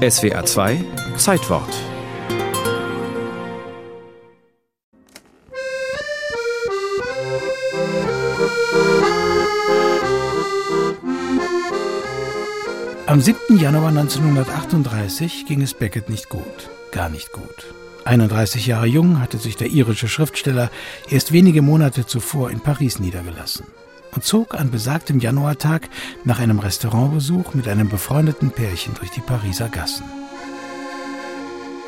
SWA 2 Zeitwort Am 7. Januar 1938 ging es Beckett nicht gut, gar nicht gut. 31 Jahre jung hatte sich der irische Schriftsteller erst wenige Monate zuvor in Paris niedergelassen und zog an besagtem Januartag nach einem Restaurantbesuch mit einem befreundeten Pärchen durch die Pariser Gassen.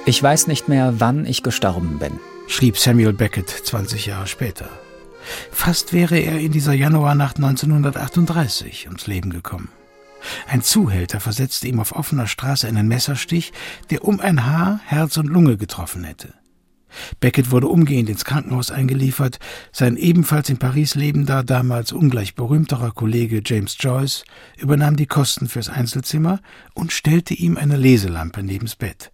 Ich weiß nicht mehr, wann ich gestorben bin, schrieb Samuel Beckett 20 Jahre später. Fast wäre er in dieser Januarnacht 1938 ums Leben gekommen. Ein Zuhälter versetzte ihm auf offener Straße einen Messerstich, der um ein Haar Herz und Lunge getroffen hätte. Beckett wurde umgehend ins Krankenhaus eingeliefert, sein ebenfalls in Paris lebender, damals ungleich berühmterer Kollege James Joyce übernahm die Kosten fürs Einzelzimmer und stellte ihm eine Leselampe nebens Bett.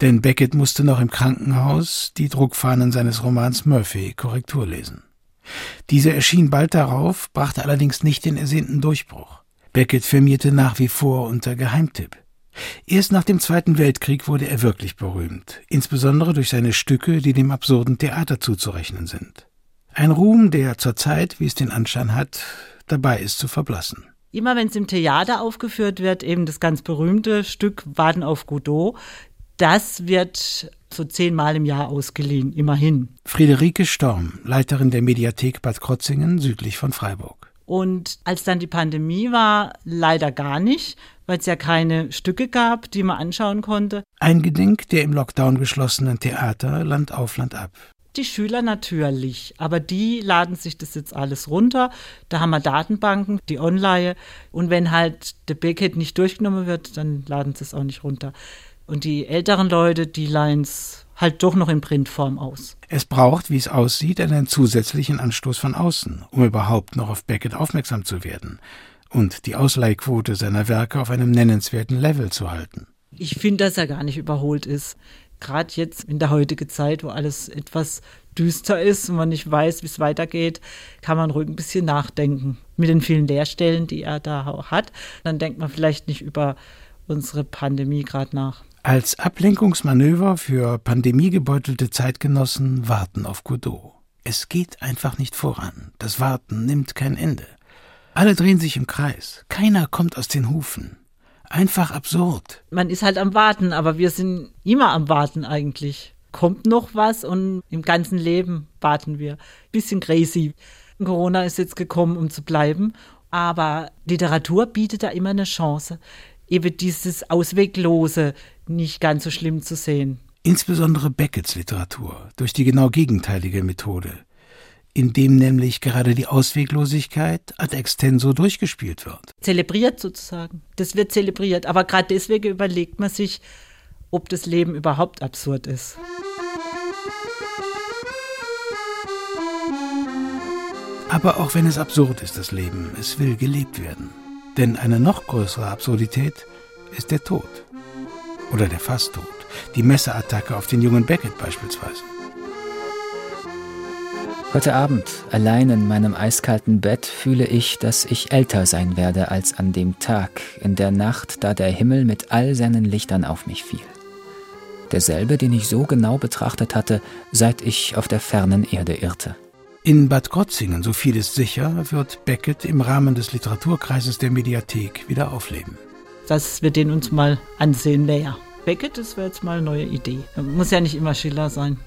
Denn Beckett musste noch im Krankenhaus die Druckfahnen seines Romans Murphy Korrektur lesen. Diese erschien bald darauf, brachte allerdings nicht den ersehnten Durchbruch. Beckett firmierte nach wie vor unter Geheimtipp. Erst nach dem Zweiten Weltkrieg wurde er wirklich berühmt, insbesondere durch seine Stücke, die dem absurden Theater zuzurechnen sind. Ein Ruhm, der zurzeit, wie es den Anschein hat, dabei ist zu verblassen. Immer wenn es im Theater aufgeführt wird, eben das ganz berühmte Stück Warten auf Godot, das wird so zehnmal im Jahr ausgeliehen, immerhin. Friederike Storm, Leiterin der Mediathek Bad Krotzingen südlich von Freiburg. Und als dann die Pandemie war, leider gar nicht, weil es ja keine Stücke gab, die man anschauen konnte. Eingedenk der im Lockdown geschlossenen Theater Land auf Land ab. Die Schüler natürlich, aber die laden sich das jetzt alles runter. Da haben wir Datenbanken, die Online. Und wenn halt der Beckett nicht durchgenommen wird, dann laden sie es auch nicht runter. Und die älteren Leute, die leihen es halt doch noch in Printform aus. Es braucht, wie es aussieht, einen zusätzlichen Anstoß von außen, um überhaupt noch auf Beckett aufmerksam zu werden und die Ausleihquote seiner Werke auf einem nennenswerten Level zu halten. Ich finde, dass er gar nicht überholt ist. Gerade jetzt in der heutigen Zeit, wo alles etwas düster ist und man nicht weiß, wie es weitergeht, kann man ruhig ein bisschen nachdenken. Mit den vielen Leerstellen, die er da hat, dann denkt man vielleicht nicht über unsere Pandemie gerade nach. Als Ablenkungsmanöver für pandemiegebeutelte Zeitgenossen warten auf Godot. Es geht einfach nicht voran. Das Warten nimmt kein Ende. Alle drehen sich im Kreis. Keiner kommt aus den Hufen. Einfach absurd. Man ist halt am Warten, aber wir sind immer am Warten eigentlich. Kommt noch was und im ganzen Leben warten wir. Bisschen crazy. Corona ist jetzt gekommen, um zu bleiben. Aber Literatur bietet da immer eine Chance eben dieses Ausweglose nicht ganz so schlimm zu sehen. Insbesondere Beckets Literatur durch die genau gegenteilige Methode, indem nämlich gerade die Ausweglosigkeit ad extenso durchgespielt wird. Zelebriert sozusagen. Das wird zelebriert. Aber gerade deswegen überlegt man sich, ob das Leben überhaupt absurd ist. Aber auch wenn es absurd ist, das Leben, es will gelebt werden. Denn eine noch größere Absurdität ist der Tod. Oder der Fasttod. Die Messerattacke auf den jungen Beckett beispielsweise. Heute Abend, allein in meinem eiskalten Bett, fühle ich, dass ich älter sein werde als an dem Tag, in der Nacht, da der Himmel mit all seinen Lichtern auf mich fiel. Derselbe, den ich so genau betrachtet hatte, seit ich auf der fernen Erde irrte. In Bad Krotzingen, so viel ist sicher, wird Beckett im Rahmen des Literaturkreises der Mediathek wieder aufleben. Dass wir den uns mal ansehen näher. Beckett, das wäre jetzt mal eine neue Idee. Muss ja nicht immer Schiller sein.